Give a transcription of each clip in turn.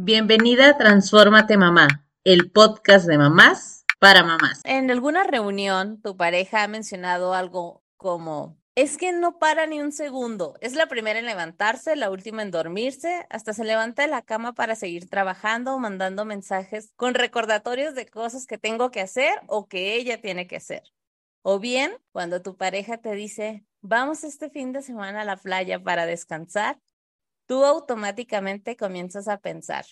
Bienvenida a Transfórmate Mamá, el podcast de mamás para mamás. En alguna reunión, tu pareja ha mencionado algo como, es que no para ni un segundo. Es la primera en levantarse, la última en dormirse, hasta se levanta de la cama para seguir trabajando o mandando mensajes con recordatorios de cosas que tengo que hacer o que ella tiene que hacer. O bien, cuando tu pareja te dice, vamos este fin de semana a la playa para descansar, tú automáticamente comienzas a pensar,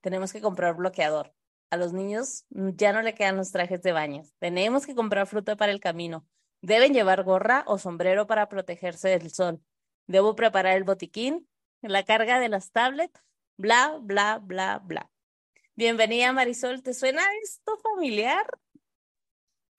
tenemos que comprar bloqueador. A los niños ya no le quedan los trajes de baño. Tenemos que comprar fruta para el camino. Deben llevar gorra o sombrero para protegerse del sol. Debo preparar el botiquín, la carga de las tablets, bla, bla, bla, bla. Bienvenida Marisol, ¿te suena esto familiar?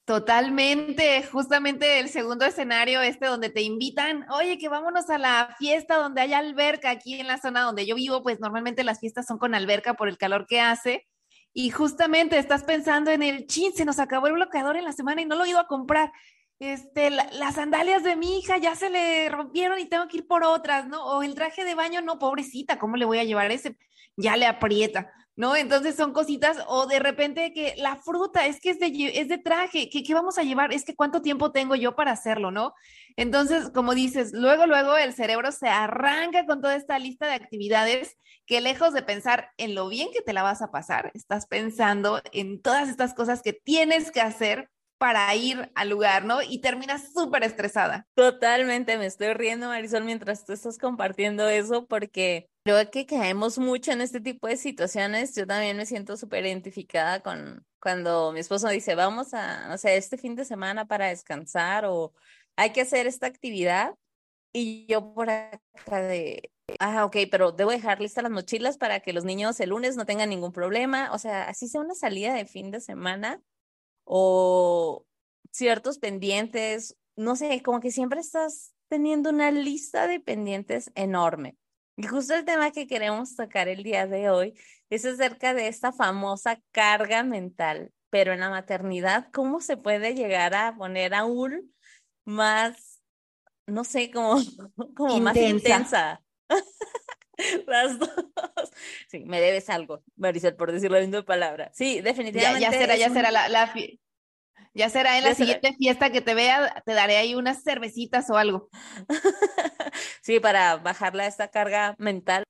Totalmente, justamente el segundo escenario, este donde te invitan, oye, que vámonos a la fiesta donde hay alberca aquí en la zona donde yo vivo, pues normalmente las fiestas son con alberca por el calor que hace. Y justamente estás pensando en el chin, se nos acabó el bloqueador en la semana y no lo he ido a comprar. Este, las sandalias de mi hija ya se le rompieron y tengo que ir por otras, ¿no? O el traje de baño, no, pobrecita, ¿cómo le voy a llevar ese? Ya le aprieta. ¿No? Entonces son cositas, o de repente que la fruta es que es de, es de traje, ¿qué, vamos a llevar? Es que cuánto tiempo tengo yo para hacerlo, ¿no? Entonces, como dices, luego, luego el cerebro se arranca con toda esta lista de actividades que lejos de pensar en lo bien que te la vas a pasar, estás pensando en todas estas cosas que tienes que hacer para ir al lugar, ¿no? Y terminas súper estresada. Totalmente, me estoy riendo, Marisol, mientras tú estás compartiendo eso, porque creo que caemos mucho en este tipo de situaciones. Yo también me siento súper identificada con cuando mi esposo dice, vamos a, o sea, este fin de semana para descansar o hay que hacer esta actividad. Y yo por acá de, ah, ok, pero debo dejar listas las mochilas para que los niños el lunes no tengan ningún problema. O sea, así sea una salida de fin de semana o ciertos pendientes, no sé, como que siempre estás teniendo una lista de pendientes enorme. Y justo el tema que queremos tocar el día de hoy es acerca de esta famosa carga mental, pero en la maternidad, ¿cómo se puede llegar a poner aún más, no sé, como, como más intensa? Las dos. Sí, me debes algo, Maricel, por decir la misma palabra. Sí, definitivamente. Ya, será, ya será la, ya será en la siguiente fiesta que te vea, te daré ahí unas cervecitas o algo. sí, para bajarla esta carga mental.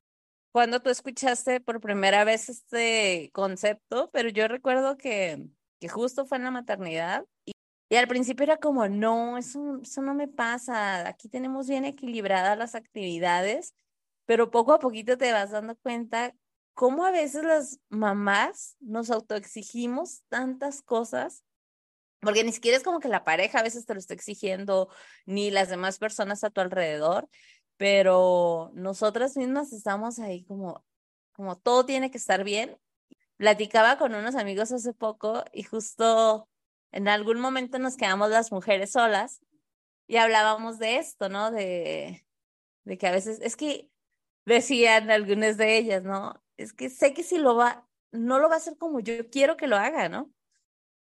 Cuando tú escuchaste por primera vez este concepto, pero yo recuerdo que, que justo fue en la maternidad y, y al principio era como, no, eso, eso no me pasa, aquí tenemos bien equilibradas las actividades pero poco a poquito te vas dando cuenta cómo a veces las mamás nos autoexigimos tantas cosas, porque ni siquiera es como que la pareja a veces te lo está exigiendo, ni las demás personas a tu alrededor, pero nosotras mismas estamos ahí como, como todo tiene que estar bien. Platicaba con unos amigos hace poco y justo en algún momento nos quedamos las mujeres solas y hablábamos de esto, ¿no? De, de que a veces es que decían algunas de ellas, ¿no? Es que sé que si lo va, no lo va a hacer como yo quiero que lo haga, ¿no?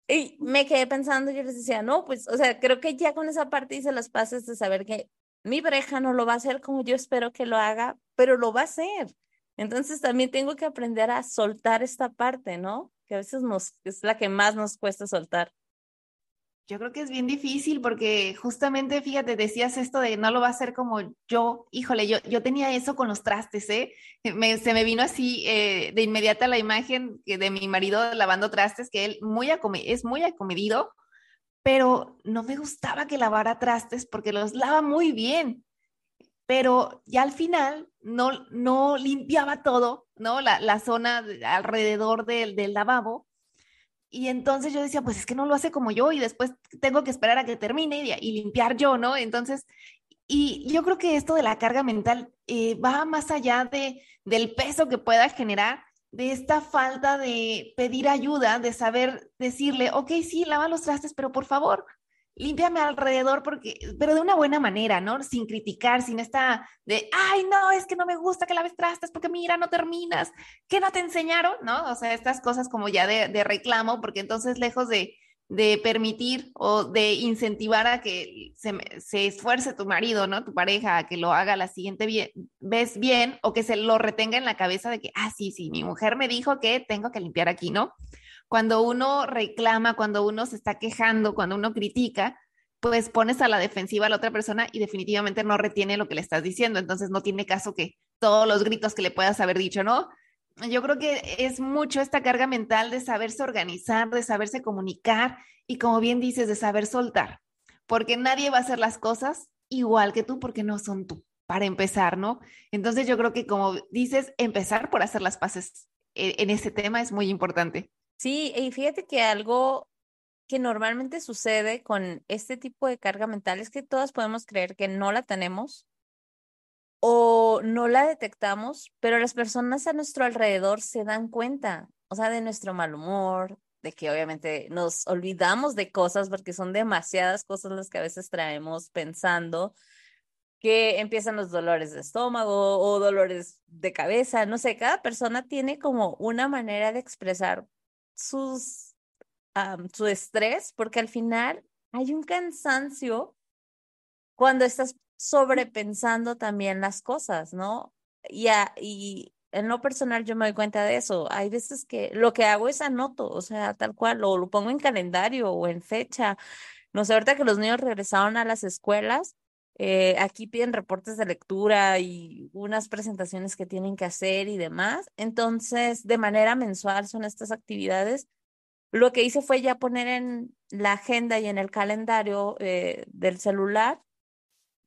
Y me quedé pensando, yo les decía, no, pues, o sea, creo que ya con esa parte hice las pases de saber que mi pareja no lo va a hacer como yo espero que lo haga, pero lo va a hacer. Entonces también tengo que aprender a soltar esta parte, ¿no? Que a veces nos, es la que más nos cuesta soltar. Yo creo que es bien difícil porque justamente, fíjate, decías esto de no lo va a hacer como yo, híjole, yo, yo tenía eso con los trastes, ¿eh? se me vino así eh, de inmediata la imagen de mi marido lavando trastes, que él muy es muy acomedido, pero no me gustaba que lavara trastes porque los lava muy bien, pero ya al final no, no limpiaba todo, ¿no? La, la zona alrededor del, del lavabo y entonces yo decía, pues es que no lo hace como yo y después tengo que esperar a que termine y, limpiar yo, ¿no? Entonces, y yo creo que esto de la carga mental eh, va más allá de, del peso que pueda generar, de esta falta de pedir ayuda, de saber decirle, ok, sí, lava los trastes, pero por favor, límpiame alrededor, porque, pero de una buena manera, ¿no? Sin criticar, sin esta de, ay, no, es que no me gusta que laves trastes porque mira, no terminas, ¿qué no te enseñaron? ¿No? O sea, estas cosas como ya de, reclamo, porque entonces lejos de, de permitir o de incentivar a que se, se, esfuerce tu marido, ¿no? Tu pareja, a que lo haga la siguiente vez bien o que se lo retenga en la cabeza de que, ah, sí, sí, mi mujer me dijo que tengo que limpiar aquí, ¿no? Cuando uno reclama, cuando uno se está quejando, cuando uno critica, pues pones a la defensiva a la otra persona y definitivamente no retiene lo que le estás diciendo. Entonces no tiene caso que todos los gritos que le puedas haber dicho, ¿no? yo creo que es mucho esta carga mental de saberse organizar, de saberse comunicar y como bien dices, de saber soltar, porque nadie va a hacer las cosas igual que tú porque no son tú, para empezar, ¿no? Entonces yo creo que como dices, empezar por hacer las paces e-, en ese tema es muy importante. Sí, y fíjate que algo que normalmente sucede con este tipo de carga mental es que todas podemos creer que no la tenemos o no la detectamos, pero las personas a nuestro alrededor se dan cuenta, o sea, de nuestro mal humor, de que obviamente nos olvidamos de cosas porque son demasiadas cosas las que a veces traemos pensando, que empiezan los dolores de estómago o dolores de cabeza, no sé, cada persona tiene como una manera de expresar sus, su estrés, porque al final hay un cansancio cuando estás sobrepensando también las cosas, ¿no? Y, y en lo personal yo me doy cuenta de eso. Hay veces que lo que hago es anoto, o sea, tal cual, o lo pongo en calendario o en fecha. No sé, ahorita que los niños regresaron a las escuelas, eh, aquí piden reportes de lectura y unas presentaciones que tienen que hacer y demás. Entonces, de manera mensual son estas actividades. Lo que hice fue ya poner en la agenda y en el calendario eh, del celular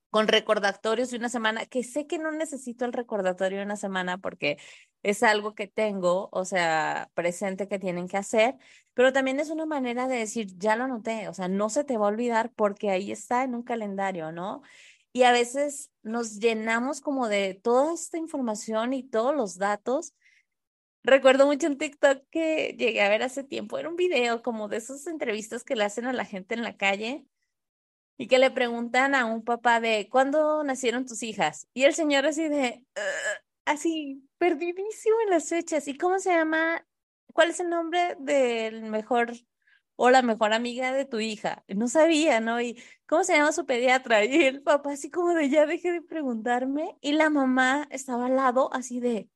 con recordatorios de una semana, que sé que no necesito el recordatorio de una semana porque es algo que tengo, o sea, presente que tienen que hacer, pero también es una manera de decir, ya lo noté, o sea, no se te va a olvidar porque ahí está en un calendario, ¿no? Y a veces nos llenamos como de toda esta información y todos los datos. Recuerdo mucho un TikTok que llegué a ver hace tiempo, era un video como de esas entrevistas que le hacen a la gente en la calle y que le preguntan a un papá de ¿cuándo nacieron tus hijas? Y el señor así de, así, perdidísimo en las fechas. ¿Y cómo se llama? ¿Cuál es el nombre del mejor o la mejor amiga de tu hija? No sabía, ¿no? ¿Y cómo se llama su pediatra? Y el papá así como de, ya deje de preguntarme. Y la mamá estaba al lado así de,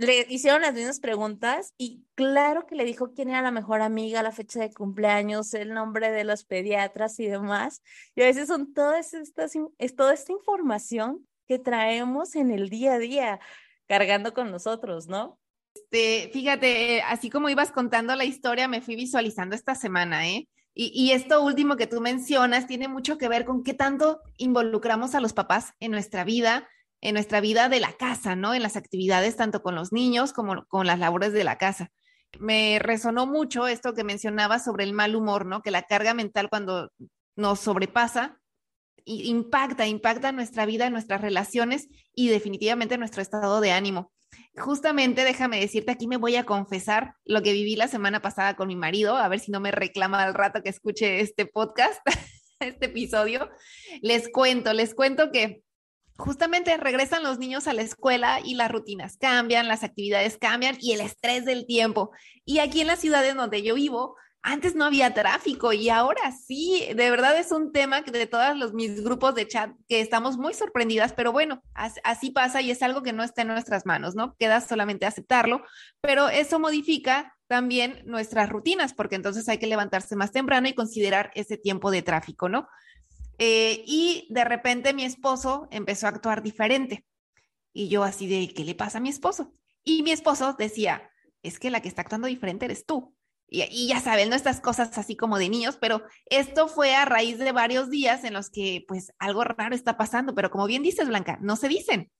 le hicieron las mismas preguntas y claro que le dijo quién era la mejor amiga, la fecha de cumpleaños, el nombre de los pediatras y demás. Y a veces son todas estas, es toda esta información que traemos en el día a día cargando con nosotros, ¿no? Este, fíjate, así como ibas contando la historia, me fui visualizando esta semana, ¿eh? Y, y, esto último que tú mencionas tiene mucho que ver con qué tanto involucramos a los papás en nuestra vida, en nuestra vida de la casa, ¿no? En las actividades tanto con los niños como con las labores de la casa. Me resonó mucho esto que mencionaba sobre el mal humor, ¿no? Que la carga mental cuando nos sobrepasa impacta, impacta nuestra vida, nuestras relaciones y definitivamente nuestro estado de ánimo. Justamente, déjame decirte, aquí me voy a confesar lo que viví la semana pasada con mi marido, a ver si no me reclama al rato que escuche este podcast, este episodio. Les cuento, les cuento que justamente regresan los niños a la escuela y las rutinas cambian, las actividades cambian y el estrés del tiempo. Y aquí en la ciudad en donde yo vivo, antes no había tráfico y ahora sí, de verdad es un tema que de todos los, mis grupos de chat que estamos muy sorprendidas, pero bueno, así pasa y es algo que no está en nuestras manos, ¿no? Queda solamente aceptarlo, pero eso modifica también nuestras rutinas porque entonces hay que levantarse más temprano y considerar ese tiempo de tráfico, ¿no? Eh, y de repente mi esposo empezó a actuar diferente. Y yo así de, ¿qué le pasa a mi esposo? Y mi esposo decía, es que la que está actuando diferente eres tú. Y, y, ya saben, ¿no? Estas cosas así como de niños, pero esto fue a raíz de varios días en los que pues algo raro está pasando, pero como bien dices, Blanca, no se dicen.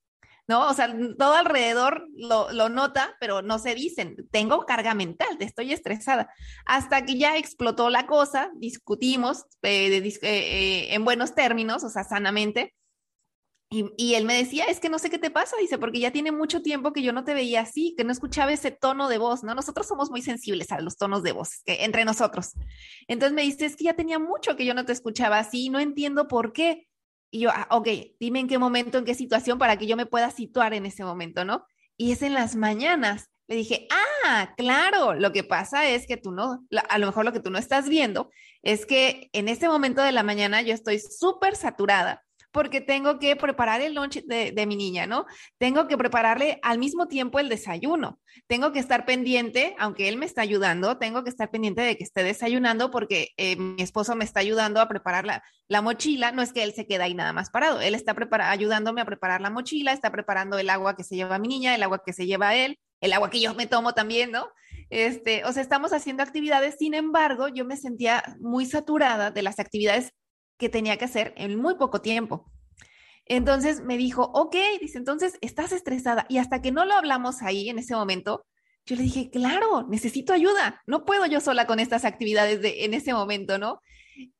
¿No? O sea, todo alrededor lo, lo, nota, pero no se dicen, tengo carga mental, estoy estresada. Hasta que ya explotó la cosa, discutimos eh, eh, eh, en buenos términos, o sea, sanamente. Y, y, él me decía, es que no sé qué te pasa, dice, porque ya tiene mucho tiempo que yo no te veía así, que no escuchaba ese tono de voz, ¿no? Nosotros somos muy sensibles a los tonos de voz, entre nosotros. Entonces me dice, es que ya tenía mucho que yo no te escuchaba así, no entiendo por qué. Y yo, ah, ok, dime en qué momento, en qué situación para que yo me pueda situar en ese momento, ¿no? Y es en las mañanas. Le dije, ah, claro, lo que pasa es que tú no, a lo mejor lo que tú no estás viendo es que en este momento de la mañana yo estoy súper saturada porque tengo que preparar el lunch de, mi niña, ¿no? Tengo que prepararle al mismo tiempo el desayuno. Tengo que estar pendiente, aunque él me está ayudando, tengo que estar pendiente de que esté desayunando porque eh, mi esposo me está ayudando a preparar la, la, mochila. No es que él se quede ahí nada más parado, él está ayudándome a preparar la mochila, está preparando el agua que se lleva mi niña, el agua que se lleva él, el agua que yo me tomo también, ¿no? Este, o sea, estamos haciendo actividades, sin embargo, yo me sentía muy saturada de las actividades que tenía que hacer en muy poco tiempo. Entonces me dijo, ok, dice, entonces estás estresada. Y hasta que no lo hablamos ahí en ese momento, yo le dije, claro, necesito ayuda. No puedo yo sola con estas actividades de, en ese momento, ¿no?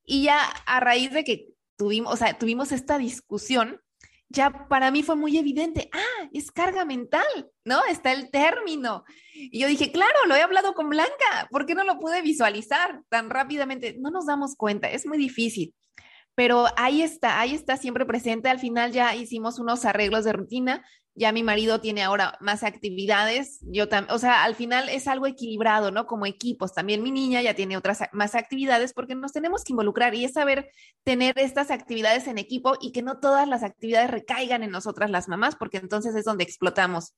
Y ya a raíz de que tuvimos, tuvimos esta discusión, ya para mí fue muy evidente, ah, es carga mental, ¿no? Está el término. Y yo dije, claro, lo he hablado con Blanca, ¿por qué no lo pude visualizar tan rápidamente? No nos damos cuenta, es muy difícil pero ahí está, ahí está siempre presente. Al final ya hicimos unos arreglos de rutina, ya mi marido tiene ahora más actividades, yo también, o sea, al final es algo equilibrado, ¿no? Como equipos, también mi niña ya tiene otras más actividades porque nos tenemos que involucrar y es saber tener estas actividades en equipo y que no todas las actividades recaigan en nosotras las mamás, porque entonces es donde explotamos.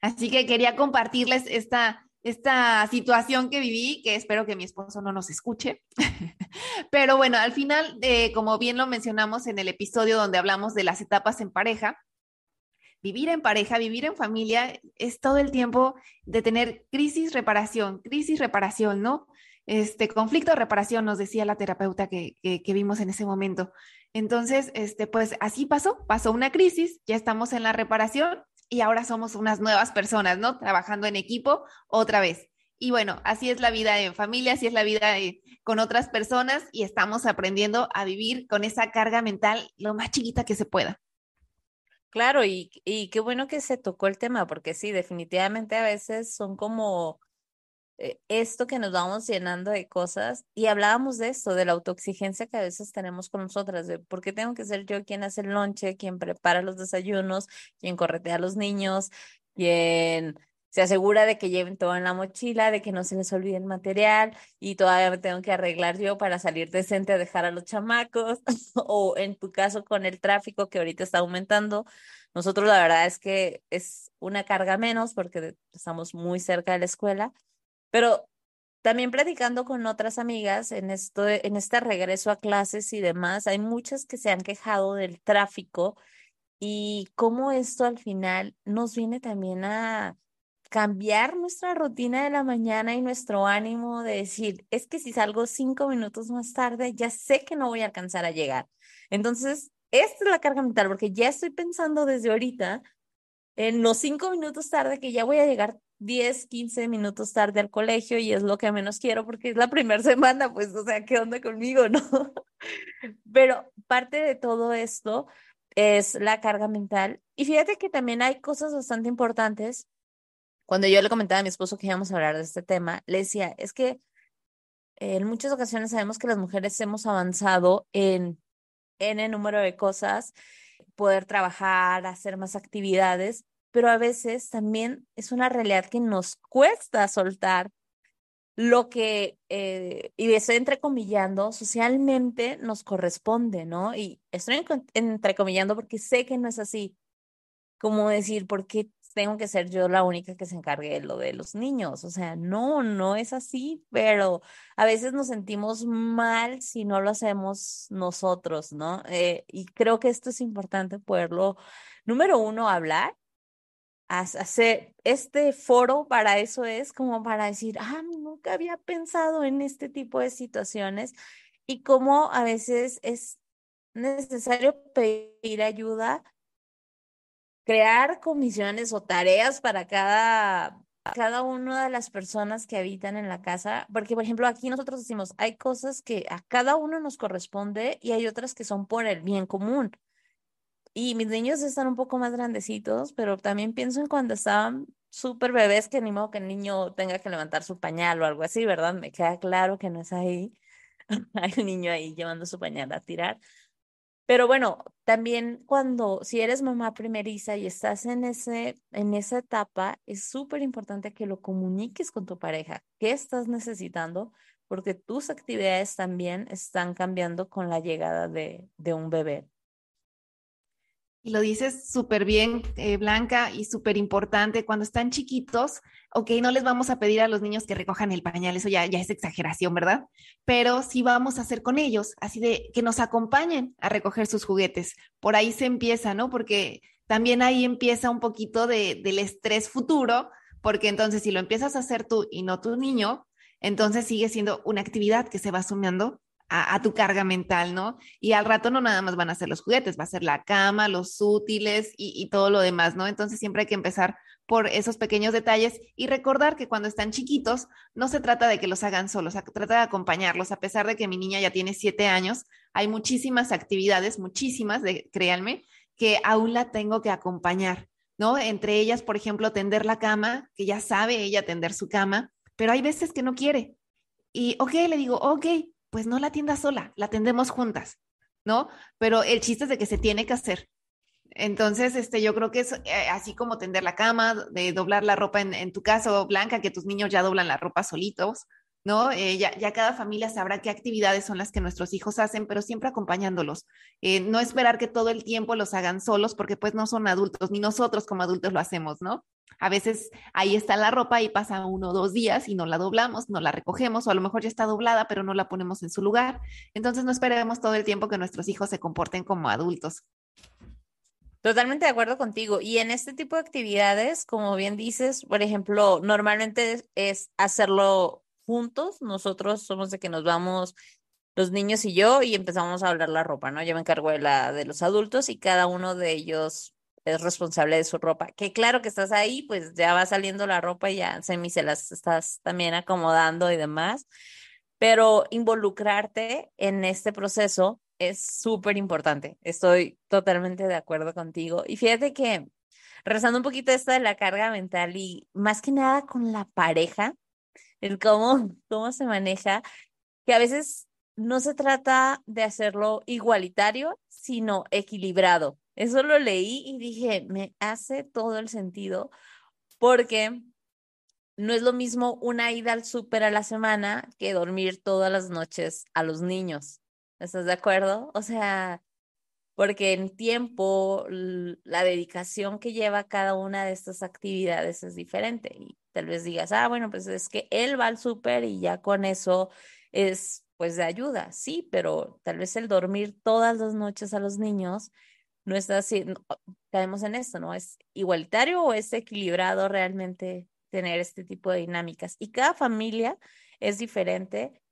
Así que quería compartirles esta, esta situación que viví, que espero que mi esposo no nos escuche. Pero bueno, al final, eh, como bien lo mencionamos en el episodio donde hablamos de las etapas en pareja, vivir en pareja, vivir en familia, es todo el tiempo de tener crisis, reparación, crisis, reparación, ¿no? Este conflicto, reparación, nos decía la terapeuta que, que vimos en ese momento. Entonces, este, pues así pasó, pasó una crisis, ya estamos en la reparación y ahora somos unas nuevas personas, ¿no? Trabajando en equipo otra vez. Y bueno, así es la vida en familia, así es la vida eh, con otras personas y estamos aprendiendo a vivir con esa carga mental lo más chiquita que se pueda. Claro, y, qué bueno que se tocó el tema, porque sí, definitivamente a veces son como esto que nos vamos llenando de cosas y hablábamos de esto, de la autoexigencia que a veces tenemos con nosotras, de por qué tengo que ser yo quien hace el lonche, quien prepara los desayunos, quien corretea a los niños, quien se asegura de que lleven todo en la mochila, de que no se les olvide el material y todavía me tengo que arreglar yo para salir decente a dejar a los chamacos o en tu caso con el tráfico que ahorita está aumentando. Nosotros la verdad es que es una carga menos porque estamos muy cerca de la escuela, pero también platicando con otras amigas en esto, en este regreso a clases y demás, hay muchas que se han quejado del tráfico y cómo esto al final nos viene también a cambiar nuestra rutina de la mañana y nuestro ánimo de decir, es que si salgo cinco minutos más tarde, ya sé que no voy a alcanzar a llegar. Entonces, esta es la carga mental, porque ya estoy pensando desde ahorita en los cinco minutos tarde que ya voy a llegar 10, 15 minutos tarde al colegio y es lo que menos quiero porque es la primera semana, pues, o sea, ¿qué onda conmigo, no? Pero parte de todo esto es la carga mental. Y fíjate que también hay cosas bastante importantes. Cuando yo le comentaba a mi esposo que íbamos a hablar de este tema, le decía, es que en muchas ocasiones sabemos que las mujeres hemos avanzado en, en el número de cosas, poder trabajar, hacer más actividades, pero a veces también es una realidad que nos cuesta soltar lo que, eh, y estoy entrecomillando, socialmente nos corresponde, ¿no? Y estoy entrecomillando porque sé que no es así. Como decir, ¿por qué tengo que ser yo la única que se encargue de lo de los niños? O sea, no, no es así, pero a veces nos sentimos mal si no lo hacemos nosotros, ¿no? Eh, y creo que esto es importante poderlo, número uno, hablar hacer este foro para eso es como para decir, ah, nunca había pensado en este tipo de situaciones y cómo a veces es necesario pedir ayuda, crear comisiones o tareas para cada, cada una de las personas que habitan en la casa, porque por ejemplo aquí nosotros decimos, hay cosas que a cada uno nos corresponde y hay otras que son por el bien común. Y mis niños están un poco más grandecitos, pero también pienso en cuando estaban súper bebés, que ni modo que el niño tenga que levantar su pañal o algo así, ¿verdad? Me queda claro que no es ahí. Hay un niño ahí llevando su pañal a tirar. Pero bueno, también cuando, si eres mamá primeriza y estás en ese, en esa etapa, es súper importante que lo comuniques con tu pareja. ¿Qué estás necesitando? Porque tus actividades también están cambiando con la llegada de, de un bebé. Y lo dices súper bien, eh, Blanca, y súper importante. Cuando están chiquitos, ok, no les vamos a pedir a los niños que recojan el pañal, eso ya, es exageración, ¿verdad? Pero sí vamos a hacer con ellos, así de que nos acompañen a recoger sus juguetes. Por ahí se empieza, ¿no? Porque también ahí empieza un poquito de, del estrés futuro, porque entonces si lo empiezas a hacer tú y no tu niño, entonces sigue siendo una actividad que se va sumando a, tu carga mental, ¿no? Y al rato no nada más van a ser los juguetes, va a ser la cama, los útiles y, todo lo demás, ¿no? Entonces siempre hay que empezar por esos pequeños detalles y recordar que cuando están chiquitos no se trata de que los hagan solos, se trata de acompañarlos. A pesar de que mi niña ya tiene siete años, hay muchísimas actividades, muchísimas, de, créanme, que aún la tengo que acompañar, ¿no? Entre ellas, por ejemplo, tender la cama, que ya sabe ella tender su cama, pero hay veces que no quiere. Y, ok, le digo, ok, pues no la tienda sola, la tendemos juntas, ¿no? Pero el chiste es de que se tiene que hacer. Entonces, este, yo creo que es eh, así como tender la cama, de doblar la ropa en, en, tu caso, Blanca, que tus niños ya doblan la ropa solitos, ¿no? Eh, ya, ya, cada familia sabrá qué actividades son las que nuestros hijos hacen, pero siempre acompañándolos. Eh, no esperar que todo el tiempo los hagan solos, porque pues no son adultos, ni nosotros como adultos lo hacemos, ¿no? A veces ahí está la ropa y pasa uno o dos días y no la doblamos, no la recogemos, o a lo mejor ya está doblada, pero no la ponemos en su lugar. Entonces no esperemos todo el tiempo que nuestros hijos se comporten como adultos. Totalmente de acuerdo contigo. Y en este tipo de actividades, como bien dices, por ejemplo, normalmente es hacerlo juntos. Nosotros somos de que nos vamos los niños y yo y empezamos a hablar la ropa, ¿no? Yo me encargo de la de los adultos y cada uno de ellos es responsable de su ropa. Que claro que estás ahí, pues ya va saliendo la ropa y ya semi se las estás también acomodando y demás. Pero involucrarte en este proceso es súper importante. Estoy totalmente de acuerdo contigo. Y fíjate que, rezando un poquito esto de la carga mental y más que nada con la pareja, el cómo, cómo se maneja, que a veces no se trata de hacerlo igualitario, sino equilibrado. Eso lo leí y dije, me hace todo el sentido porque no es lo mismo una ida al súper a la semana que dormir todas las noches a los niños. ¿Estás de acuerdo? O sea, porque en tiempo la dedicación que lleva cada una de estas actividades es diferente y tal vez digas, ah, bueno, pues es que él va al súper y ya con eso es pues de ayuda, sí, pero tal vez el dormir todas las noches a los niños no está así, caemos en esto, ¿no? ¿Es igualitario o es equilibrado realmente tener este tipo de dinámicas? Y cada familia es diferente,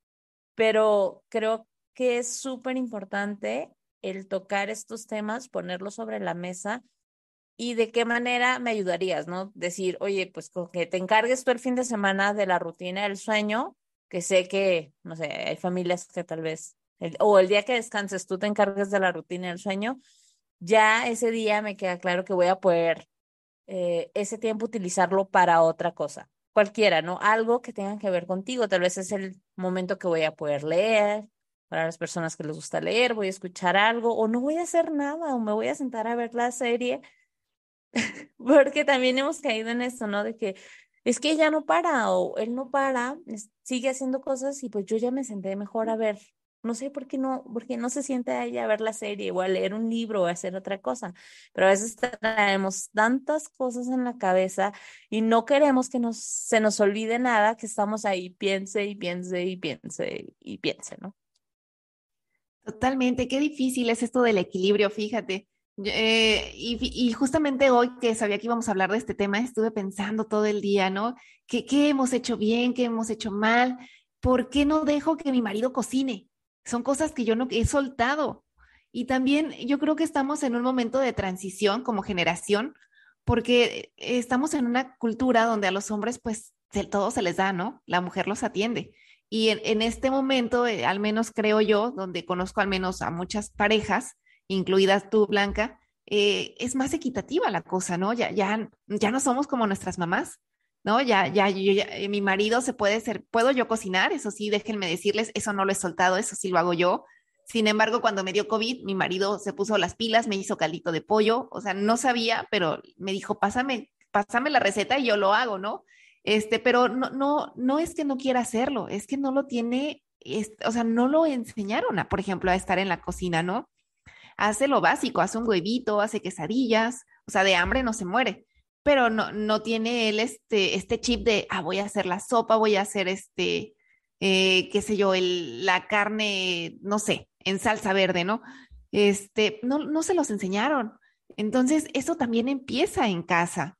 pero creo que es súper importante el tocar estos temas, ponerlos sobre la mesa y de qué manera me ayudarías, ¿no? Decir, oye, pues con que te encargues tú el fin de semana de la rutina del sueño, que sé que, no sé, hay familias que tal vez, o el día que descanses tú te encargues de la rutina del sueño, ya ese día me queda claro que voy a poder eh, ese tiempo utilizarlo para otra cosa, cualquiera, ¿no? Algo que tenga que ver contigo, tal vez es el momento que voy a poder leer, para las personas que les gusta leer, voy a escuchar algo o no voy a hacer nada o me voy a sentar a ver la serie, porque también hemos caído en esto, ¿no? De que es que ella no para o él no para, sigue haciendo cosas y pues yo ya me senté mejor a ver no sé por qué no, porque no se siente a ella a ver la serie o a leer un libro o a hacer otra cosa, pero a veces traemos tantas cosas en la cabeza y no queremos que nos, se nos olvide nada, que estamos ahí, piense y piense y piense y piense, ¿no? Totalmente, qué difícil es esto del equilibrio, fíjate. Eh, y, justamente hoy que sabía que íbamos a hablar de este tema, estuve pensando todo el día, ¿no? ¿Qué, ¿Qué hemos hecho bien? ¿Qué hemos hecho mal? ¿Por qué no dejo que mi marido cocine? Son cosas que yo no he soltado. Y también yo creo que estamos en un momento de transición como generación, porque estamos en una cultura donde a los hombres pues todo se les da, ¿no? La mujer los atiende. Y en, este momento, eh, al menos creo yo, donde conozco al menos a muchas parejas, incluidas tú, Blanca, eh, es más equitativa la cosa, ¿no? Ya, ya, ya no somos como nuestras mamás. ¿no? Ya, ya, ya, eh, mi marido se puede ser, puedo yo cocinar, eso sí, déjenme decirles, eso no lo he soltado, eso sí lo hago yo. Sin embargo, cuando me dio COVID, mi marido se puso las pilas, me hizo caldito de pollo, o sea, no sabía, pero me dijo, pásame, pásame la receta y yo lo hago, ¿no? Este, pero no, no, no es que no quiera hacerlo, es que no lo tiene, o sea, no lo enseñaron, a, por ejemplo, a estar en la cocina, ¿no? Hace lo básico, hace un huevito, hace quesadillas, o sea, de hambre no se muere, pero no, no tiene él este, este chip de, ah, voy a hacer la sopa, voy a hacer este, eh, qué sé yo, la carne, no sé, en salsa verde, ¿no? Este, no, no se los enseñaron. Entonces, eso también empieza en casa.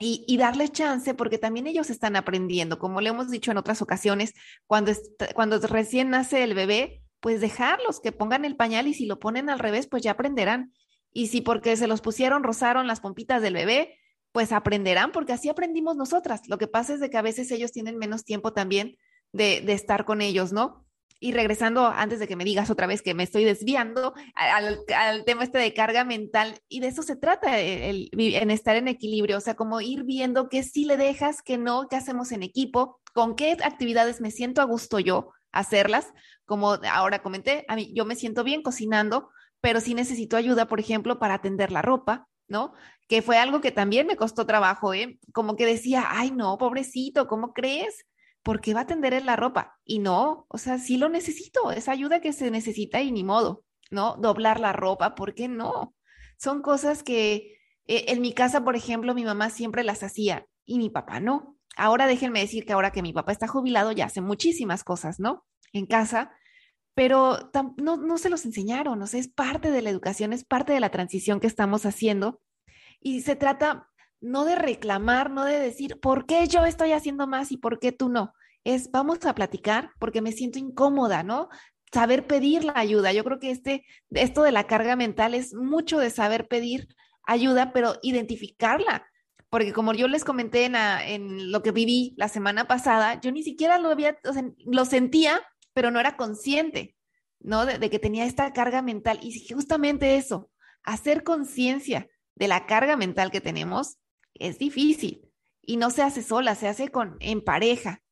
Y, y, darle chance, porque también ellos están aprendiendo, como le hemos dicho en otras ocasiones, cuando, cuando recién nace el bebé, pues dejarlos que pongan el pañal y si lo ponen al revés, pues ya aprenderán. Y si porque se los pusieron, rozaron las pompitas del bebé, pues aprenderán, porque así aprendimos nosotras. Lo que pasa es de que a veces ellos tienen menos tiempo también de, de estar con ellos, ¿no? Y regresando, antes de que me digas otra vez que me estoy desviando al, tema este de carga mental, y de eso se trata, el, en estar en equilibrio, o sea, como ir viendo qué sí le dejas, qué no, qué hacemos en equipo, con qué actividades me siento a gusto yo hacerlas, como ahora comenté, a mí yo me siento bien cocinando, pero sí necesito ayuda, por ejemplo, para atender la ropa, ¿no? Que fue algo que también me costó trabajo, ¿eh? Como que decía, ay, no, pobrecito, ¿cómo crees? ¿Por qué va a tender en la ropa? Y no, o sea, sí lo necesito, es ayuda que se necesita y ni modo, ¿no? Doblar la ropa, ¿por qué no? Son cosas que eh, en mi casa, por ejemplo, mi mamá siempre las hacía y mi papá no. Ahora déjenme decir que ahora que mi papá está jubilado ya hace muchísimas cosas, ¿no? En casa, pero no, no se los enseñaron, o sea, es parte de la educación, es parte de la transición que estamos haciendo. Y se trata no de reclamar, no de decir, ¿por qué yo estoy haciendo más y por qué tú no? Es, vamos a platicar porque me siento incómoda, ¿no? Saber pedir la ayuda. Yo creo que este, esto de la carga mental es mucho de saber pedir ayuda, pero identificarla. Porque como yo les comenté en, lo que viví la semana pasada, yo ni siquiera lo había, o lo sentía, pero no era consciente, ¿no? De que tenía esta carga mental. Y justamente eso, hacer conciencia de la carga mental que tenemos, es difícil y no se hace sola, se hace con, en pareja.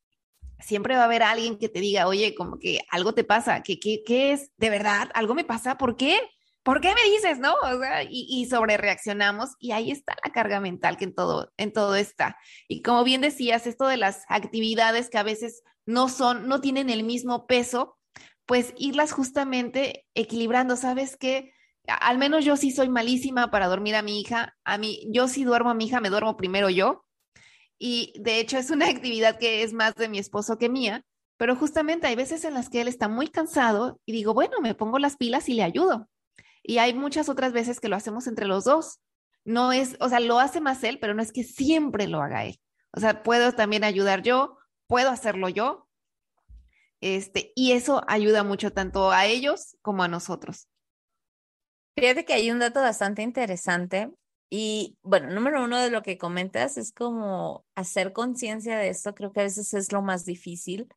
Siempre va a haber alguien que te diga, oye, como que algo te pasa, que qué es? ¿De verdad? ¿Algo me pasa? ¿Por qué? ¿Por qué me dices, no? Y, y sobre reaccionamos y ahí está la carga mental que en todo, en todo está. Y como bien decías, esto de las actividades que a veces no son, no tienen el mismo peso, pues irlas justamente equilibrando. ¿Sabes qué? Al menos yo sí soy malísima para dormir a mi hija. A mí, yo sí duermo a mi hija, me duermo primero yo. Y de hecho es una actividad que es más de mi esposo que mía, pero justamente hay veces en las que él está muy cansado y digo, bueno, me pongo las pilas y le ayudo. Y hay muchas otras veces que lo hacemos entre los dos. No es, o sea, lo hace más él, pero no es que siempre lo haga él. O sea, puedo también ayudar yo, puedo hacerlo yo. Este, y eso ayuda mucho tanto a ellos como a nosotros. Fíjate que hay un dato bastante interesante y bueno, número uno de lo que comentas es como hacer conciencia de esto, creo que a veces es lo más difícil,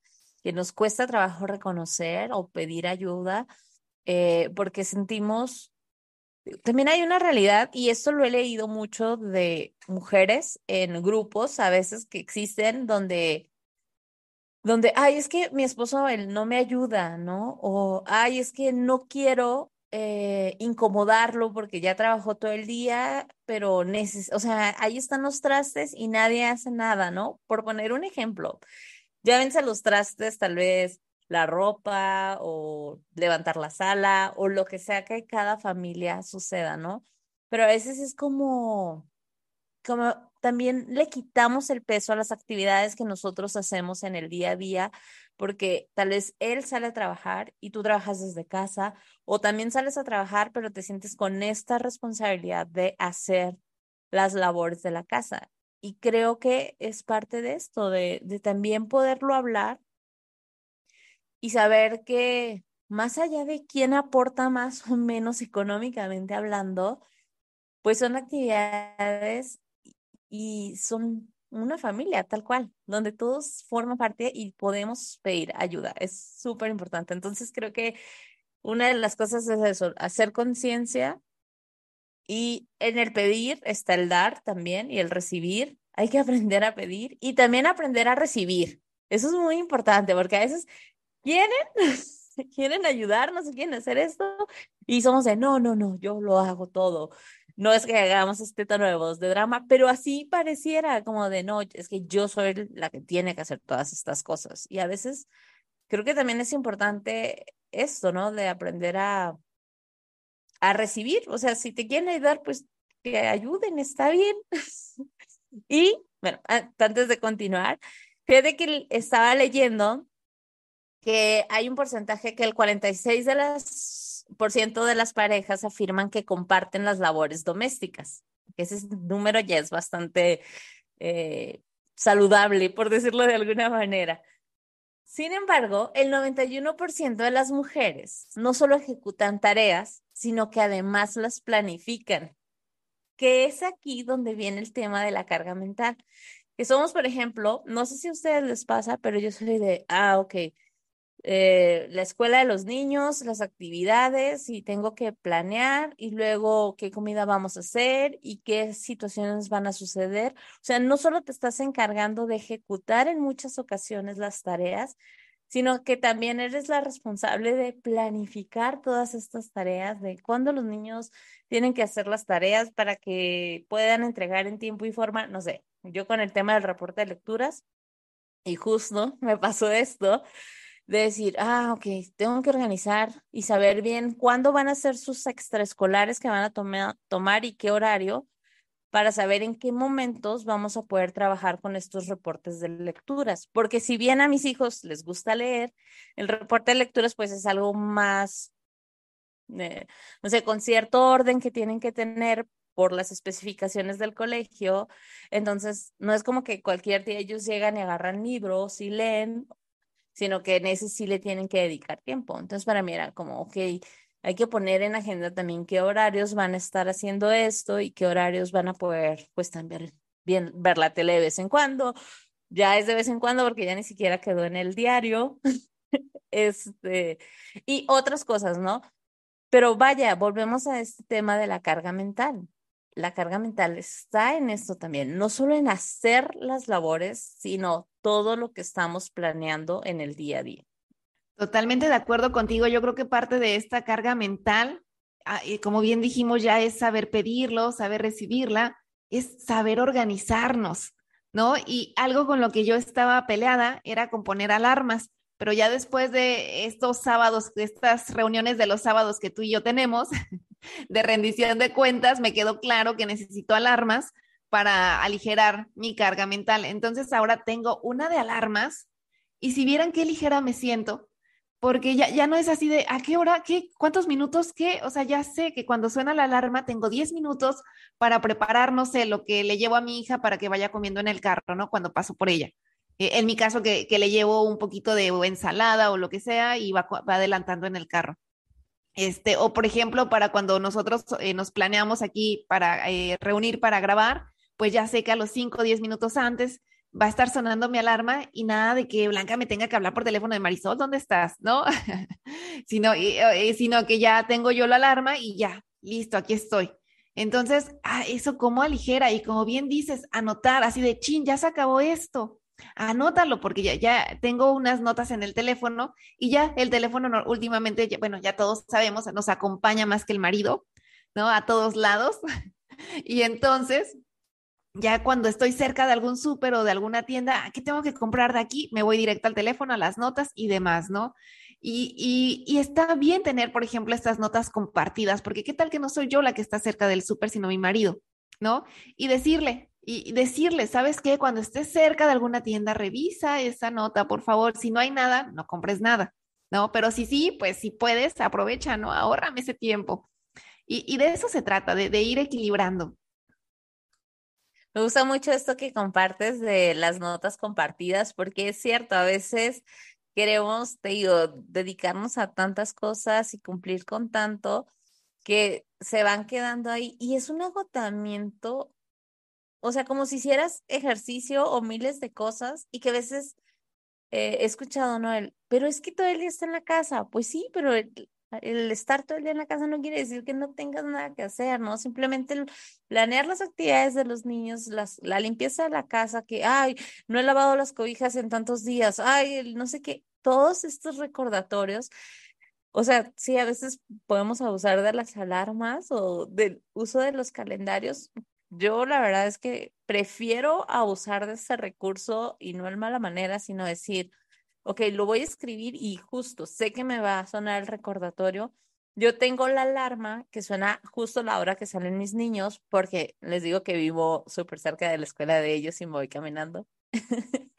que nos cuesta trabajo reconocer o pedir ayuda, eh, porque sentimos, también hay una realidad y esto lo he leído mucho de mujeres en grupos a veces que existen donde donde, ay, es que mi esposo él no me ayuda, ¿no? O, ay, es que no quiero eh, incomodarlo porque ya trabajó todo el día, pero neces o sea, ahí están los trastes y nadie hace nada, ¿no? Por poner un ejemplo, ya vense los trastes, tal vez la ropa o levantar la sala o lo que sea que cada familia suceda, ¿no? Pero a veces es como, como también le quitamos el peso a las actividades que nosotros hacemos en el día a día, porque tal vez él sale a trabajar y tú trabajas desde casa, o también sales a trabajar, pero te sientes con esta responsabilidad de hacer las labores de la casa. Y creo que es parte de esto, de, de también poderlo hablar y saber que más allá de quién aporta más o menos económicamente hablando, pues son actividades y son una familia tal cual, donde todos forman parte y podemos pedir ayuda. Es súper importante. Entonces creo que una de las cosas es hacer conciencia y en el pedir está el dar también y el recibir. Hay que aprender a pedir y también aprender a recibir. Eso es muy importante porque a veces quieren quieren ayudarnos, quieren hacer esto, y somos de, no, no, no, yo lo hago todo. No es que hagamos este tono de voz de drama, pero así pareciera como de, no, es que yo soy la que tiene que hacer todas estas cosas. Y a veces creo que también es importante esto, ¿no? De aprender a, a recibir, o sea, si te quieren ayudar, pues que ayuden, está bien. y bueno, antes de continuar, fíjate que estaba leyendo que hay un porcentaje que el 46 de las por ciento de las parejas afirman que comparten las labores domésticas. Ese número ya es bastante eh, saludable, por decirlo de alguna manera. Sin embargo, el 91% de las mujeres no solo ejecutan tareas, sino que además las planifican, que es aquí donde viene el tema de la carga mental. Que somos, por ejemplo, no sé si a ustedes les pasa, pero yo soy de, ah, ok, eh, la escuela de los niños, las actividades y tengo que planear y luego qué comida vamos a hacer y qué situaciones van a suceder. O sea, no solo te estás encargando de ejecutar en muchas ocasiones las tareas, sino que también eres la responsable de planificar todas estas tareas, de cuándo los niños tienen que hacer las tareas para que puedan entregar en tiempo y forma, no sé, yo con el tema del reporte de lecturas, y justo me pasó esto, de decir, ah, ok, tengo que organizar y saber bien cuándo van a ser sus extraescolares que van a tomar y qué horario para saber en qué momentos vamos a poder trabajar con estos reportes de lecturas. Porque si bien a mis hijos les gusta leer, el reporte de lecturas pues es algo más, eh, no sé, con cierto orden que tienen que tener por las especificaciones del colegio. Entonces, no es como que cualquier día ellos llegan y agarran libros y leen sino que en ese sí le tienen que dedicar tiempo. Entonces para mí era como, ok, hay que poner en agenda también qué horarios van a estar haciendo esto y qué horarios van a poder, pues también bien, ver la tele de vez en cuando. Ya es de vez en cuando porque ya ni siquiera quedó en el diario. este, y otras cosas, ¿no? Pero vaya, volvemos a este tema de la carga mental la carga mental está en esto también, no solo en hacer las labores, sino todo lo que estamos planeando en el día a día. Totalmente de acuerdo contigo. Yo creo que parte de esta carga mental, ah, como bien dijimos, ya es saber pedirlo, saber recibirla, es saber organizarnos, ¿no? Y algo con lo que yo estaba peleada era con poner alarmas, pero ya después de estos sábados, de estas reuniones de los sábados que tú y yo tenemos, de rendición de cuentas, me quedó claro que necesito alarmas para aligerar mi carga mental. Entonces ahora tengo una de alarmas y si vieran qué ligera me siento, porque ya, ya no es así de, ¿a qué hora? ¿Qué? ¿Cuántos minutos? ¿Qué? O sea, ya sé que cuando suena la alarma tengo 10 minutos para preparar, no sé, lo que le llevo a mi hija para que vaya comiendo en el carro, ¿no? Cuando paso por ella. Eh, en mi caso, que, que, le llevo un poquito de ensalada o lo que sea y va, va adelantando en el carro. Este, o por ejemplo, para cuando nosotros eh, nos planeamos aquí para eh, reunir para grabar, pues ya sé que a los 5 o 10 minutos antes va a estar sonando mi alarma y nada de que Blanca me tenga que hablar por teléfono de Marisol, ¿dónde estás? ¿No? sino, eh, sino que ya tengo yo la alarma y ya, listo, aquí estoy. Entonces, ah, eso como aligera y como bien dices, anotar así de, chin, ya se acabó esto anótalo porque ya, ya tengo unas notas en el teléfono y ya el teléfono últimamente, bueno, ya todos sabemos, nos acompaña más que el marido, ¿no? A todos lados. y entonces, ya cuando estoy cerca de algún súper o de alguna tienda, ah, ¿qué tengo que comprar de aquí? Me voy directo al teléfono, a las notas y demás, ¿no? Y, y, y, está bien tener, por ejemplo, estas notas compartidas, porque qué tal que no soy yo la que está cerca del súper, sino mi marido, ¿no? Y decirle, y decirle, ¿sabes qué? Cuando estés cerca de alguna tienda, revisa esa nota, por favor. Si no hay nada, no compres nada, ¿no? Pero si sí, pues si puedes, aprovecha, ¿no? Ahórrame ese tiempo. Y, y de eso se trata, de, de ir equilibrando. Me gusta mucho esto que compartes de las notas compartidas, porque es cierto, a veces queremos, te digo, dedicarnos a tantas cosas y cumplir con tanto que se van quedando ahí y es un agotamiento o sea, como si hicieras ejercicio o miles de cosas y que a veces eh, he escuchado, ¿no? El, pero es que todo el día está en la casa. Pues sí, pero el, estar todo el día en la casa no quiere decir que no tengas nada que hacer, ¿no? Simplemente planear las actividades de los niños, las, la limpieza de la casa, que, ay, no he lavado las cobijas en tantos días, ay, no sé qué. todos estos recordatorios, o sea, sí, a veces podemos abusar de las alarmas o del uso de los calendarios. Yo la verdad es que prefiero abusar de ese recurso y no en mala manera, sino decir, ok, lo voy a escribir y justo sé que me va a sonar el recordatorio. Yo tengo la alarma que suena justo la hora que salen mis niños, porque les digo que vivo súper cerca de la escuela de ellos y me voy caminando.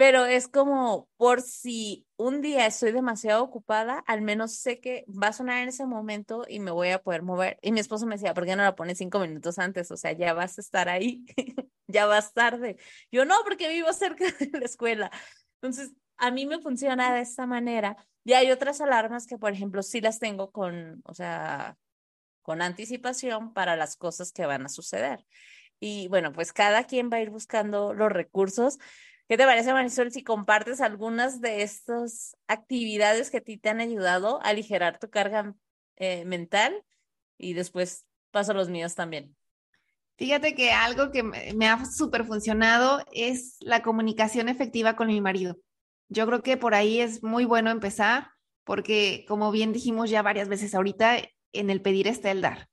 Pero es como por si un día estoy demasiado ocupada, al menos sé que va a sonar en ese momento y me voy a poder mover. Y mi esposo me decía, ¿por qué no la pones cinco minutos antes? O sea, ya vas a estar ahí, ya vas tarde. Yo no, porque vivo cerca de la escuela. Entonces, a mí me funciona de esta manera. Y hay otras alarmas que, por ejemplo, sí las tengo con, o sea, con anticipación para las cosas que van a suceder. Y bueno, pues cada quien va a ir buscando los recursos. ¿Qué te parece, Marisol, si compartes algunas de estas actividades que a ti te han ayudado a aligerar tu carga eh, mental? Y después paso a los míos también. Fíjate que algo que me ha súper funcionado es la comunicación efectiva con mi marido. Yo creo que por ahí es muy bueno empezar, porque como bien dijimos ya varias veces ahorita, en el pedir está el dar.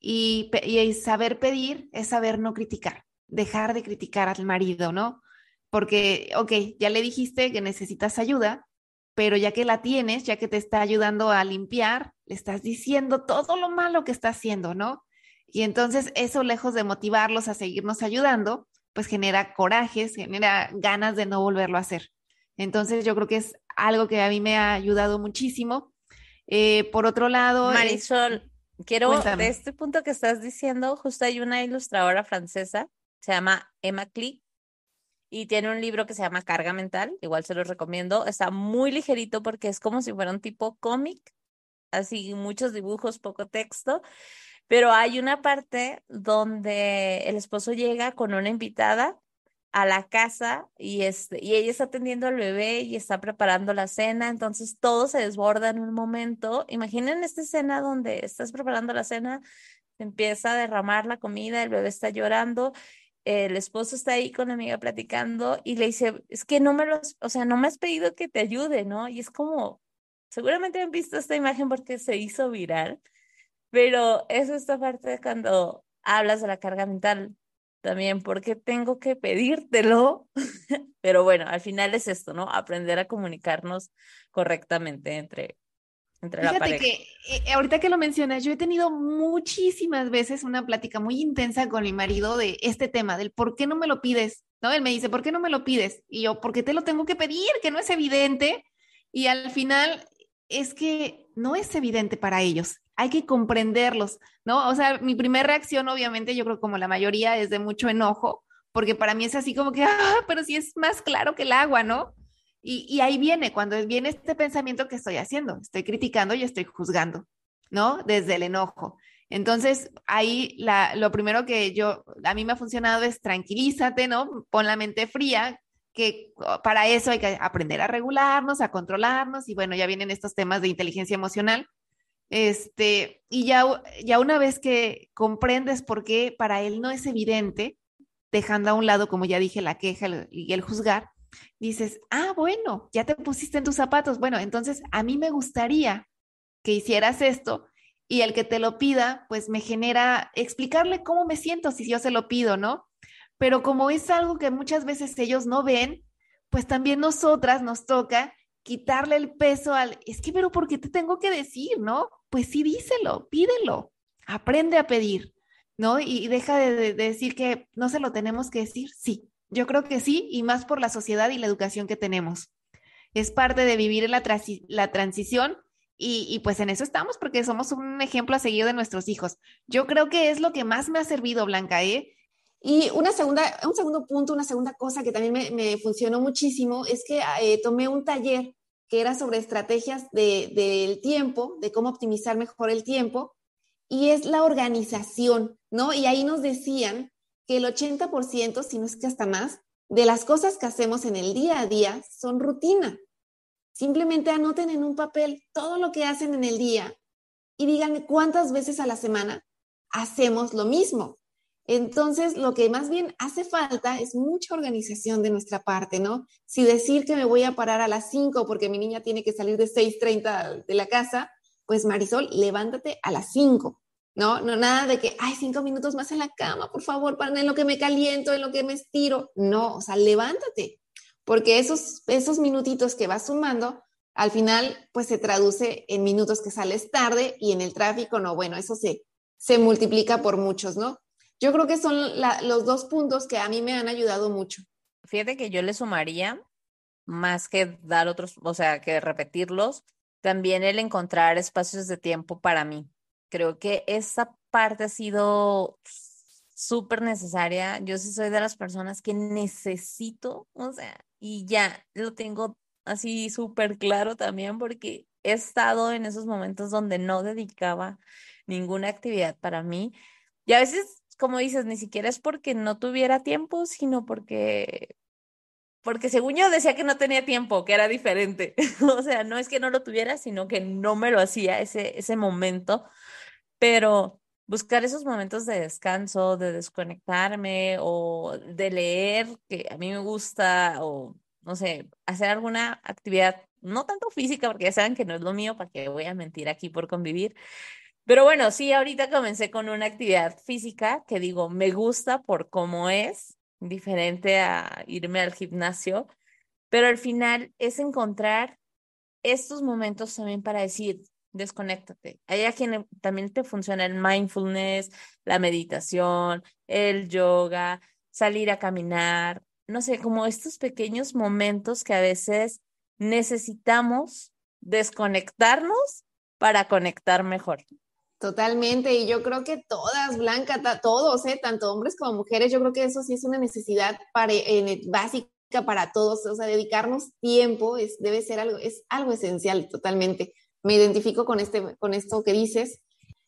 Y, y saber pedir es saber no criticar, dejar de criticar al marido, ¿no? Porque, ok, ya le dijiste que necesitas ayuda, pero ya que la tienes, ya que te está ayudando a limpiar, le estás diciendo todo lo malo que está haciendo, ¿no? Y entonces eso, lejos de motivarlos a seguirnos ayudando, pues genera corajes, genera ganas de no volverlo a hacer. Entonces yo creo que es algo que a mí me ha ayudado muchísimo. Eh, por otro lado... Marisol, quiero, de este punto que estás diciendo, justo hay una ilustradora francesa, se llama Emma Click, y tiene un libro que se llama Carga Mental, igual se los recomiendo, está muy ligerito porque es como si fuera un tipo cómic, así muchos dibujos, poco texto, pero hay una parte donde el esposo llega con una invitada a la casa y, este, y ella está atendiendo al bebé y está preparando la cena, entonces todo se desborda en un momento. Imaginen esta escena donde estás preparando la cena, empieza a derramar la comida, el bebé está llorando, el esposo está ahí con la amiga platicando y le dice, es que no me los, o sea, no me has pedido que te ayude, ¿no? Y es como, seguramente han visto esta imagen porque se hizo viral, pero es esta parte de cuando hablas de la carga mental también porque tengo que pedírtelo, pero bueno, al final es esto, ¿no? Aprender a comunicarnos correctamente entre, entre la pareja. que eh, ahorita que lo mencionas, yo he tenido muchísimas veces una plática muy intensa con mi marido de este tema, del por qué no me lo pides, ¿no? Él me dice, ¿por qué no me lo pides? Y yo, ¿por qué te lo tengo que pedir? Que no es evidente. Y al final es que no es evidente para ellos hay que comprenderlos, ¿no? O sea, mi primera reacción, obviamente, yo creo como la mayoría, es de mucho enojo, porque para mí es así como que, ah, pero sí es más claro que el agua, ¿no? Y, ahí viene, cuando viene este pensamiento que estoy haciendo, estoy criticando y estoy juzgando, ¿no? Desde el enojo. Entonces, ahí la, lo primero que yo, a mí me ha funcionado es tranquilízate, ¿no? Pon la mente fría, que oh, para eso hay que aprender a regularnos, a controlarnos, y bueno, ya vienen estos temas de inteligencia emocional, este, y ya, ya una vez que comprendes por qué para él no es evidente, dejando a un lado, como ya dije, la queja y el juzgar, dices, ah, bueno, ya te pusiste en tus zapatos. Bueno, entonces a mí me gustaría que hicieras esto y el que te lo pida, pues me genera explicarle cómo me siento si yo se lo pido, ¿no? Pero como es algo que muchas veces ellos no ven, pues también nosotras nos toca quitarle el peso al, es que, pero ¿por qué te tengo que decir, no? Pues sí, díselo, pídelo, aprende a pedir, ¿no? Y, deja de, decir que no se lo tenemos que decir, sí, yo creo que sí, y más por la sociedad y la educación que tenemos. Es parte de vivir la, la transición y, y, pues en eso estamos porque somos un ejemplo a seguir de nuestros hijos. Yo creo que es lo que más me ha servido, Blanca, ¿eh? Y una segunda, un segundo punto, una segunda cosa que también me, funcionó muchísimo es que eh, tomé un taller que era sobre estrategias del tiempo, de cómo optimizar mejor el tiempo, y es la organización, ¿no? Y ahí nos decían que el 80%, si no es que hasta más, de las cosas que hacemos en el día a día son rutina. Simplemente anoten en un papel todo lo que hacen en el día y díganme cuántas veces a la semana hacemos lo mismo. Entonces, lo que más bien hace falta es mucha organización de nuestra parte, ¿no? Si decir que me voy a parar a las 5 porque mi niña tiene que salir de 6.30 de la casa, pues Marisol, levántate a las 5, ¿no? No nada de que, ay, cinco minutos más en la cama, por favor, para en lo que me caliento, en lo que me estiro. No, o sea, levántate, porque esos, esos minutitos que vas sumando, al final, pues se traduce en minutos que sales tarde y en el tráfico, no, bueno, eso se, se multiplica por muchos, ¿no? Yo creo que son los dos puntos que a mí me han ayudado mucho. Fíjate que yo le sumaría, más que dar otros, o sea, que repetirlos, también el encontrar espacios de tiempo para mí. Creo que esa parte ha sido súper necesaria. Yo sí soy de las personas que necesito, o sea, y ya lo tengo así súper claro también porque he estado en esos momentos donde no dedicaba ninguna actividad para mí. Y a veces, como dices, ni siquiera es porque no tuviera tiempo, sino porque porque según yo decía que no tenía tiempo, que era diferente. o sea, no es que no lo tuviera, sino que no me lo hacía ese, ese momento. Pero buscar esos momentos de descanso, de desconectarme o de leer, que a mí me gusta, o no sé, hacer alguna actividad, no tanto física, porque ya saben que no es lo mío, para que voy a mentir aquí por convivir. Pero bueno, sí, ahorita comencé con una actividad física que digo, me gusta por cómo es, diferente a irme al gimnasio, pero al final es encontrar estos momentos también para decir, desconéctate. Hay a quien también te funciona el mindfulness, la meditación, el yoga, salir a caminar, no sé, como estos pequeños momentos que a veces necesitamos desconectarnos para conectar mejor. Totalmente, y yo creo que todas, Blanca, todos, ¿eh? tanto hombres como mujeres, yo creo que eso sí es una necesidad para, básica para todos, o sea, dedicarnos tiempo es, debe ser algo, es algo esencial totalmente. Me identifico con, este, con esto que dices.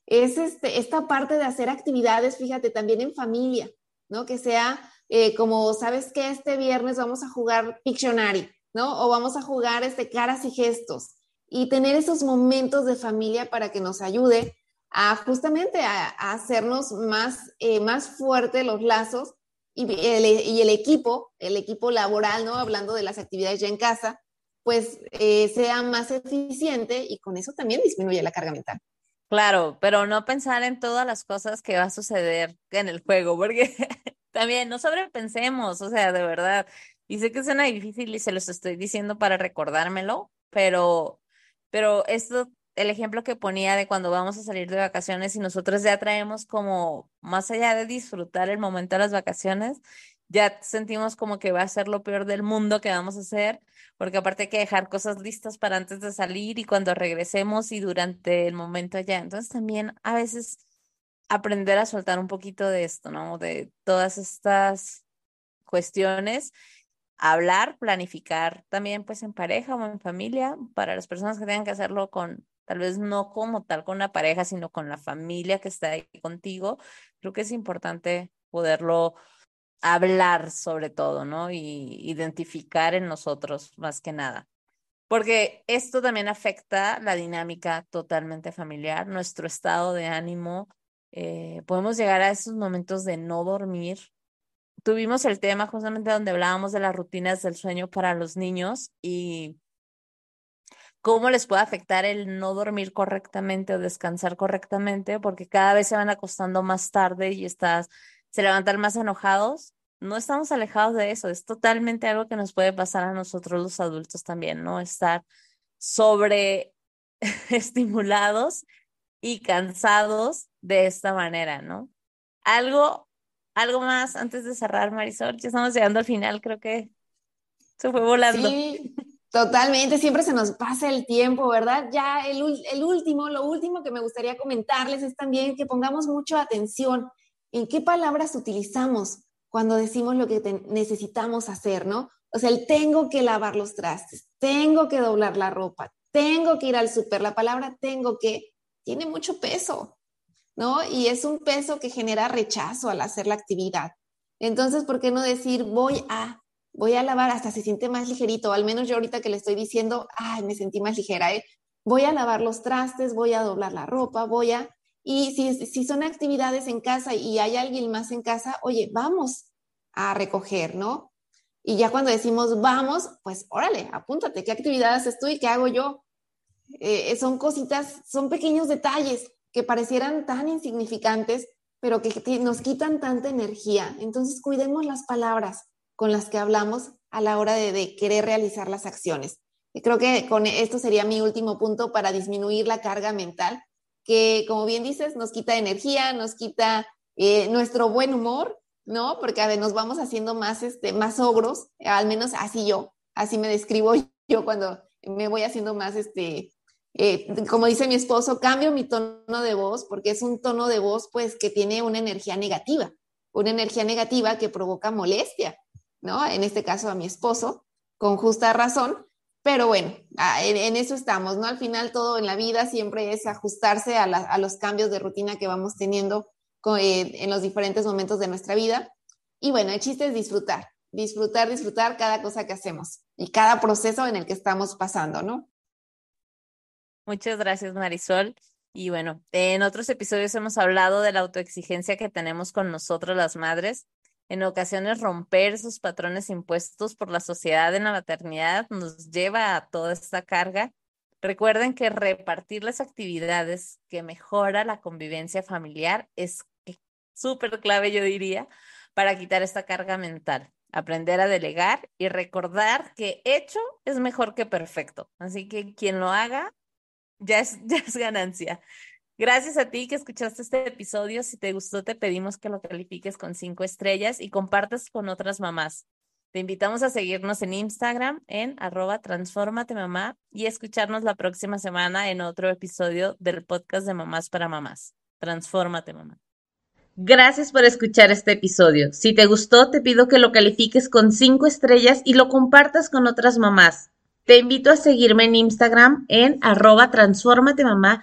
Es este, esta parte de hacer actividades, fíjate, también en familia, ¿no? Que sea eh, como, ¿sabes que Este viernes vamos a jugar Pictionary, ¿no? O vamos a jugar este, caras y gestos. Y tener esos momentos de familia para que nos ayude a justamente a, hacernos más, eh, más fuertes los lazos y el, y el, equipo, el equipo laboral, ¿no? Hablando de las actividades ya en casa, pues eh, sea más eficiente y con eso también disminuye la carga mental. Claro, pero no pensar en todas las cosas que va a suceder en el juego, porque también no sobrepensemos, o sea, de verdad. Y sé que suena difícil y se los estoy diciendo para recordármelo, pero, pero esto el ejemplo que ponía de cuando vamos a salir de vacaciones y nosotros ya traemos como, más allá de disfrutar el momento de las vacaciones, ya sentimos como que va a ser lo peor del mundo que vamos a hacer, porque aparte hay que dejar cosas listas para antes de salir y cuando regresemos y durante el momento allá. Entonces también a veces aprender a soltar un poquito de esto, ¿no? De todas estas cuestiones hablar, planificar también pues en pareja o en familia, para las personas que tengan que hacerlo con tal vez no como tal con la pareja, sino con la familia que está ahí contigo, creo que es importante poderlo hablar sobre todo, ¿no? Y identificar en nosotros más que nada. Porque esto también afecta la dinámica totalmente familiar, nuestro estado de ánimo. Eh, podemos llegar a esos momentos de no dormir. Tuvimos el tema justamente donde hablábamos de las rutinas del sueño para los niños y cómo les puede afectar el no dormir correctamente o descansar correctamente, porque cada vez se van acostando más tarde y estás, se levantan más enojados. No estamos alejados de eso, es totalmente algo que nos puede pasar a nosotros los adultos también, ¿no? Estar sobre estimulados y cansados de esta manera, ¿no? Algo, algo más antes de cerrar, Marisol, ya estamos llegando al final, creo que se fue volando. Sí. Totalmente, siempre se nos pasa el tiempo, ¿verdad? Ya el, último, lo último que me gustaría comentarles es también que pongamos mucha atención en qué palabras utilizamos cuando decimos lo que necesitamos hacer, ¿no? O sea, el tengo que lavar los trastes, tengo que doblar la ropa, tengo que ir al súper, la palabra tengo que tiene mucho peso, ¿no? Y es un peso que genera rechazo al hacer la actividad. Entonces, ¿por qué no decir voy a? voy a lavar, hasta se siente más ligerito, al menos yo ahorita que le estoy diciendo, ay, me sentí más ligera, ¿eh? Voy a lavar los trastes, voy a doblar la ropa, voy a... Y si, si son actividades en casa y hay alguien más en casa, oye, vamos a recoger, ¿no? Y ya cuando decimos vamos, pues órale, apúntate, ¿qué actividades haces tú y qué hago yo? Eh, son cositas, son pequeños detalles que parecieran tan insignificantes, pero que nos quitan tanta energía. Entonces, cuidemos las palabras con las que hablamos a la hora de, querer realizar las acciones. Y creo que con esto sería mi último punto para disminuir la carga mental, que como bien dices, nos quita energía, nos quita eh, nuestro buen humor, ¿no? Porque a nos vamos haciendo más, este, más ogros, al menos así yo, así me describo yo cuando me voy haciendo más, este, eh, como dice mi esposo, cambio mi tono de voz porque es un tono de voz pues que tiene una energía negativa, una energía negativa que provoca molestia, ¿no? En este caso a mi esposo, con justa razón, pero bueno, en, eso estamos, ¿no? Al final todo en la vida siempre es ajustarse a, los cambios de rutina que vamos teniendo eh, en los diferentes momentos de nuestra vida. Y bueno, el chiste es disfrutar, disfrutar, disfrutar cada cosa que hacemos y cada proceso en el que estamos pasando, ¿no? Muchas gracias, Marisol. Y bueno, en otros episodios hemos hablado de la autoexigencia que tenemos con nosotros las madres. En ocasiones romper esos patrones impuestos por la sociedad en la maternidad nos lleva a toda esta carga. Recuerden que repartir las actividades que mejora la convivencia familiar es súper clave, yo diría, para quitar esta carga mental. Aprender a delegar y recordar que hecho es mejor que perfecto. Así que quien lo haga ya es, ya es ganancia. Gracias a ti que escuchaste este episodio. Si te gustó, te pedimos que lo califiques con cinco estrellas y compartas con otras mamás. Te invitamos a seguirnos en Instagram en arroba transformate mamá y escucharnos la próxima semana en otro episodio del podcast de Mamás para Mamás. Transfórmate mamá. Gracias por escuchar este episodio. Si te gustó, te pido que lo califiques con cinco estrellas y lo compartas con otras mamás. Te invito a seguirme en Instagram en arroba transformate mamá